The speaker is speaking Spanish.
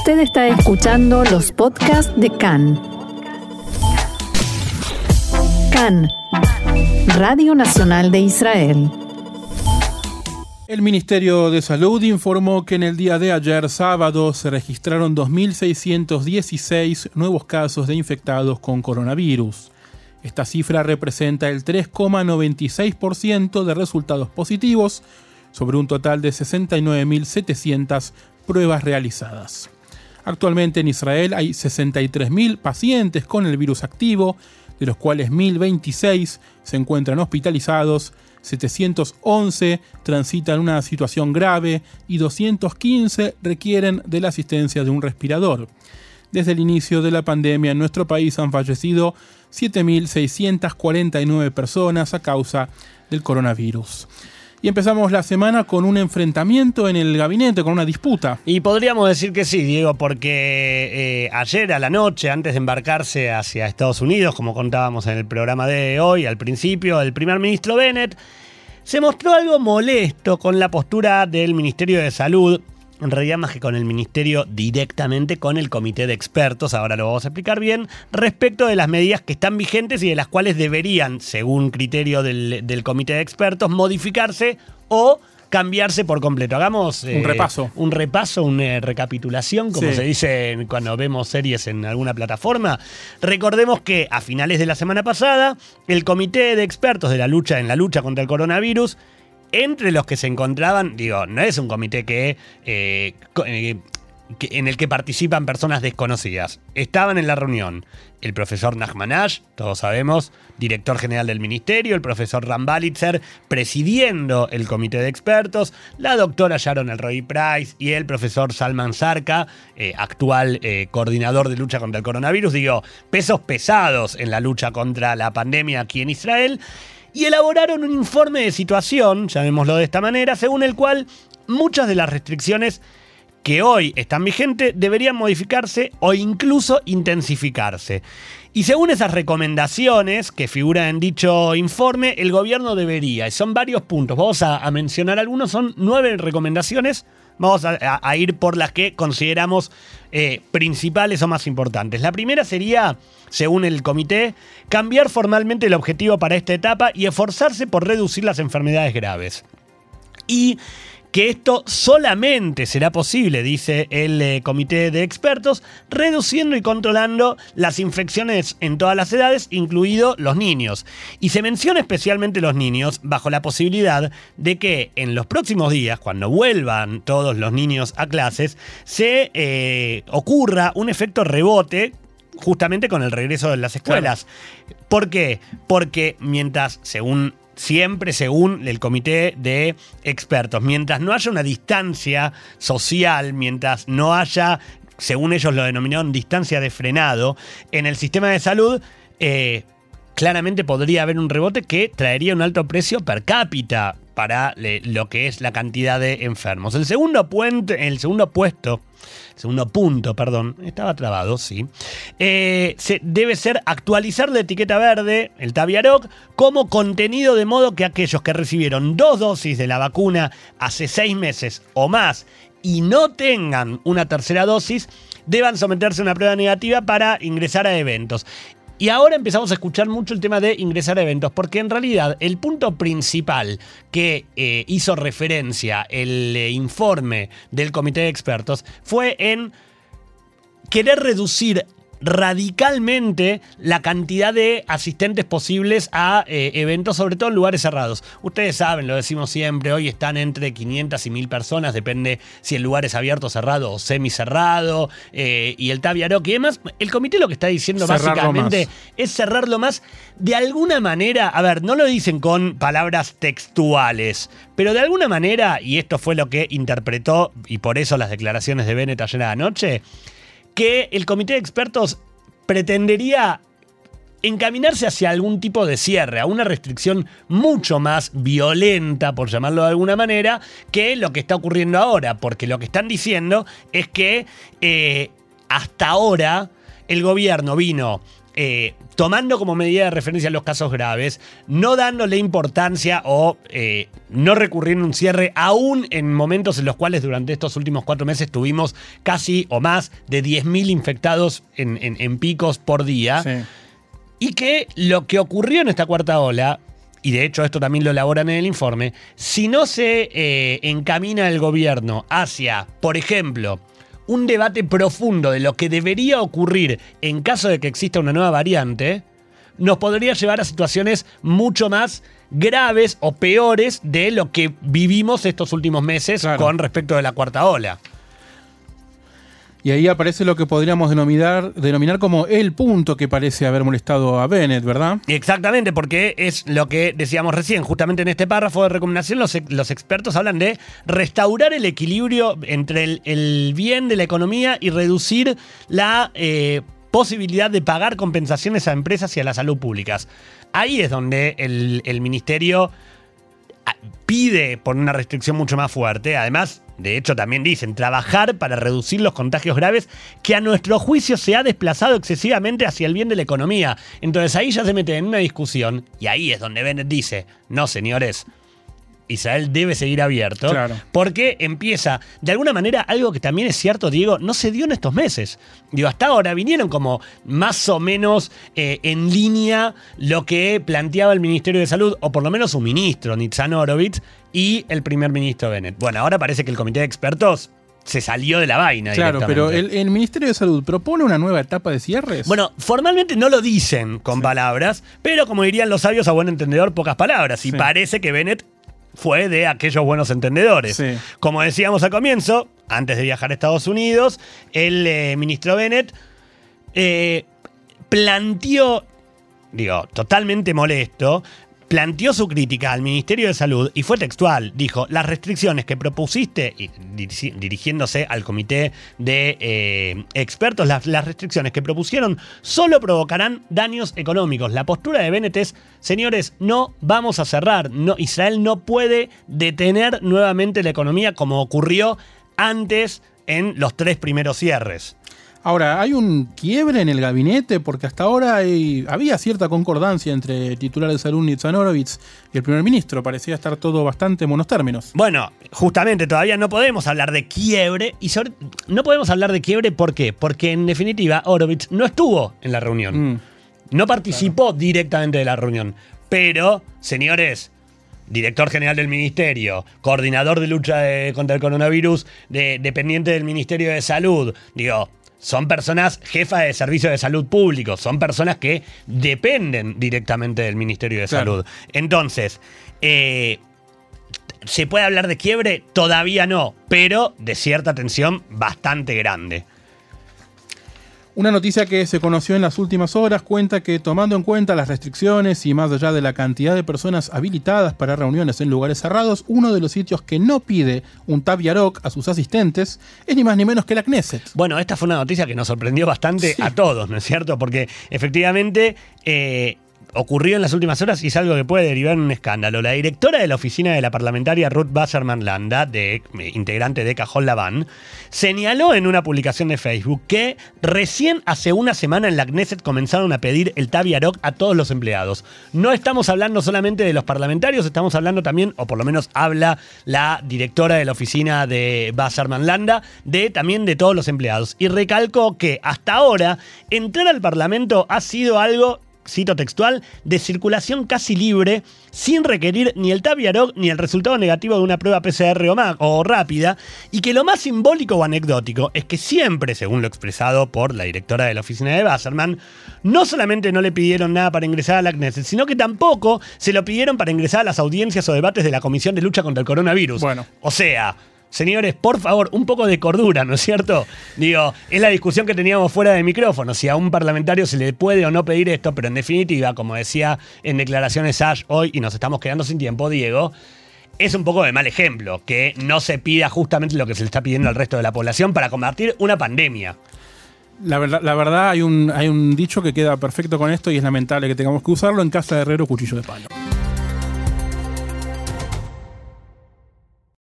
Usted está escuchando los podcasts de CAN. CAN, Radio Nacional de Israel. El Ministerio de Salud informó que en el día de ayer, sábado, se registraron 2.616 nuevos casos de infectados con coronavirus. Esta cifra representa el 3,96% de resultados positivos sobre un total de 69.700 pruebas realizadas. Actualmente en Israel hay 63.000 pacientes con el virus activo, de los cuales 1.026 se encuentran hospitalizados 711 transitan una situación grave y 215 requieren de la asistencia de un respirador. Desde el inicio de la pandemia en nuestro país han fallecido 7.649 personas a causa del coronavirus. Y empezamos la semana con un enfrentamiento en el gabinete, con una disputa. Y podríamos decir que sí, Diego, porque eh, ayer a la noche, antes de embarcarse hacia Estados Unidos, como contábamos en el programa de hoy, al principio, el primer ministro Bennett se mostró algo molesto con la postura del Ministerio de Salud en realidad más que con el ministerio, directamente con el comité de expertos, ahora lo vamos a explicar bien, respecto de las medidas que están vigentes y de las cuales deberían, según criterio del, comité de expertos, modificarse o cambiarse por completo. Hagamos un eh, repaso. Un repaso, una recapitulación, como se dice cuando vemos series en alguna plataforma. Recordemos que a finales de la semana pasada, el comité de expertos de la lucha en la lucha contra el coronavirus entre los que se encontraban, digo, no es un comité que, eh, eh, en el que participan personas desconocidas. Estaban en la reunión el profesor Nachmanash, todos sabemos, director general del ministerio, el profesor Rambalitzer, presidiendo el comité de expertos, la doctora Sharon Elroy Price y el profesor Salman Sarka, eh, actual coordinador de lucha contra el coronavirus. Digo, pesos pesados en la lucha contra la pandemia aquí en Israel y elaboraron un informe de situación, llamémoslo de esta manera, según el cual muchas de las restricciones que hoy están vigentes deberían modificarse o incluso intensificarse. Y según esas recomendaciones que figuran en dicho informe, el gobierno debería, y son varios puntos, vamos a, a mencionar algunos, son nueve recomendaciones Vamos a, ir por las que consideramos eh, principales o más importantes. La primera sería, según el comité, cambiar formalmente el objetivo para esta etapa y esforzarse por reducir las enfermedades graves. Y que esto solamente será posible, dice el eh, comité de expertos, reduciendo y controlando las infecciones en todas las edades, incluidos los niños. Y se menciona especialmente los niños bajo la posibilidad de que en los próximos días, cuando vuelvan todos los niños a clases, se eh, ocurra un efecto rebote justamente con el regreso de las escuelas. ¿Por qué? Porque mientras, según siempre según el comité de expertos. Mientras no haya una distancia social, mientras no haya, según ellos lo denominaron, distancia de frenado en el sistema de salud, eh, claramente podría haber un rebote que traería un alto precio per cápita para lo que es la cantidad de enfermos. El segundo, puente, el segundo puesto segundo punto, perdón, estaba trabado, sí, eh, se, debe ser actualizar la etiqueta verde, el Taviaroc, como contenido de modo que aquellos que recibieron dos dosis de la vacuna hace seis meses o más y no tengan una tercera dosis, deban someterse a una prueba negativa para ingresar a eventos. Y ahora empezamos a escuchar mucho el tema de ingresar a eventos, porque en realidad el punto principal que eh, hizo referencia el eh, informe del comité de expertos fue en querer reducir radicalmente la cantidad de asistentes posibles a eh, eventos, sobre todo en lugares cerrados. Ustedes saben, lo decimos siempre, hoy están entre 500 y 1000 personas, depende si el lugar es abierto, cerrado o semicerrado, eh, y el Taviaroc y demás. El comité lo que está diciendo básicamente es cerrarlo más. De alguna manera, a ver, no lo dicen con palabras textuales, pero de alguna manera, y esto fue lo que interpretó, y por eso las declaraciones de Bennett ayer anoche, que el comité de expertos pretendería encaminarse hacia algún tipo de cierre, a una restricción mucho más violenta, por llamarlo de alguna manera, que lo que está ocurriendo ahora, porque lo que están diciendo es que eh, hasta ahora el gobierno vino eh, tomando como medida de referencia los casos graves, no dándole importancia o eh, no recurriendo a un cierre, aún en momentos en los cuales durante estos últimos cuatro meses tuvimos casi o más de 10.000 infectados en, en- en picos por día. Sí. Y que lo que ocurrió en esta cuarta ola, y de hecho esto también lo elaboran en el informe, si no se eh, encamina el gobierno hacia, por ejemplo, un debate profundo de lo que debería ocurrir en caso de que exista una nueva variante, nos podría llevar a situaciones mucho más graves o peores de lo que vivimos estos últimos meses Claro. con respecto de la cuarta ola. Y ahí aparece lo que podríamos denominar, denominar como el punto que parece haber molestado a Bennett, ¿verdad? Exactamente, porque es lo que decíamos recién. Justamente en este párrafo de recomendación, los, ex- los expertos hablan de restaurar el equilibrio entre el, bien de la economía y reducir la eh, posibilidad de pagar compensaciones a empresas y a la salud públicas. Ahí es donde el, ministerio a- pide por una restricción mucho más fuerte. Además, de hecho, también dicen trabajar para reducir los contagios graves que a nuestro juicio se ha desplazado excesivamente hacia el bien de la economía. Entonces ahí ya se mete en una discusión y ahí es donde Bennett dice, no señores, Israel debe seguir abierto. Claro. Porque empieza, de alguna manera, algo que también es cierto, Diego, no se dio en estos meses. Digo, hasta ahora vinieron como más o menos eh, en línea lo que planteaba el Ministerio de Salud, o por lo menos su ministro, Nitzan Horowitz, y el primer ministro Bennett. Bueno, ahora parece que el comité de expertos se salió de la vaina. Claro, pero el, el Ministerio de Salud propone una nueva etapa de cierres. Bueno, formalmente no lo dicen con palabras, pero como dirían los sabios a buen entendedor, pocas palabras. Y Sí. parece que Bennett fue de aquellos buenos entendedores. Sí. Como decíamos al comienzo, antes de viajar a Estados Unidos, el eh, ministro Bennett eh, planteó, digo, totalmente molesto, planteó su crítica al Ministerio de Salud y fue textual. Dijo, las restricciones que propusiste, dirigiéndose al comité de eh, expertos, las, restricciones que propusieron solo provocarán daños económicos. La postura de Bennett es, señores, no vamos a cerrar. Israel no puede detener nuevamente la economía como ocurrió antes en los tres primeros cierres. Ahora, hay un quiebre en el gabinete porque hasta ahora hay- había cierta concordancia entre el titular de salud Nitzan Horowitz y el primer ministro. Parecía estar todo bastante en buenos términos. Bueno, justamente todavía no podemos hablar de quiebre y sobre- no podemos hablar de quiebre ¿por qué? Porque en definitiva Horowitz no estuvo en la reunión. Mm. No participó directamente de la reunión. Pero, señores, director general del ministerio, coordinador de lucha de- contra el coronavirus, de- dependiente del Ministerio de Salud, digo, son personas jefas de servicios de salud público, son personas que dependen directamente del Ministerio de Claro. Salud. Entonces, eh, ¿Se puede hablar de quiebre? Todavía no, pero de cierta tensión bastante grande. Una noticia que se conoció en las últimas horas cuenta que tomando en cuenta las restricciones y más allá de la cantidad de personas habilitadas para reuniones en lugares cerrados, uno de los sitios que no pide un Tab Yarok a sus asistentes es ni más ni menos que la Knesset. Bueno, esta fue una noticia que nos sorprendió bastante Sí. a todos, ¿no es cierto? Porque efectivamente eh, ocurrió en las últimas horas y es algo que puede derivar en un escándalo. La directora de la oficina de la parlamentaria Ruth Wasserman Landa, eh, integrante de Cajón Laván, señaló en una publicación de Facebook que recién hace una semana en la Knesset comenzaron a pedir el Tabi Arok a todos los empleados. No estamos hablando solamente de los parlamentarios, estamos hablando también, o por lo menos habla la directora de la oficina de Wasserman Landa, de también de todos los empleados. Y recalcó que hasta ahora entrar al Parlamento ha sido algo cito textual, de circulación casi libre, sin requerir ni el Taviarog ni el resultado negativo de una prueba PCR o, rápida, y que lo más simbólico o anecdótico es que siempre, según lo expresado por la directora de la oficina de Wasserman, no solamente no le pidieron nada para ingresar a la Knesset, sino que tampoco se lo pidieron para ingresar a las audiencias o debates de la Comisión de Lucha contra el Coronavirus. Bueno. O sea, señores, por favor, un poco de cordura, ¿no es cierto? Digo, es la discusión que teníamos fuera de micrófono, si a un parlamentario se le puede o no pedir esto, pero en definitiva, como decía en declaraciones Ash hoy, y nos estamos quedando sin tiempo, Diego, es un poco de mal ejemplo que no se pida justamente lo que se le está pidiendo al resto de la población para combatir una pandemia. La verdad, la verdad hay, un, hay un dicho que queda perfecto con esto y es lamentable que tengamos que usarlo en casa de herrero cuchillo de palo.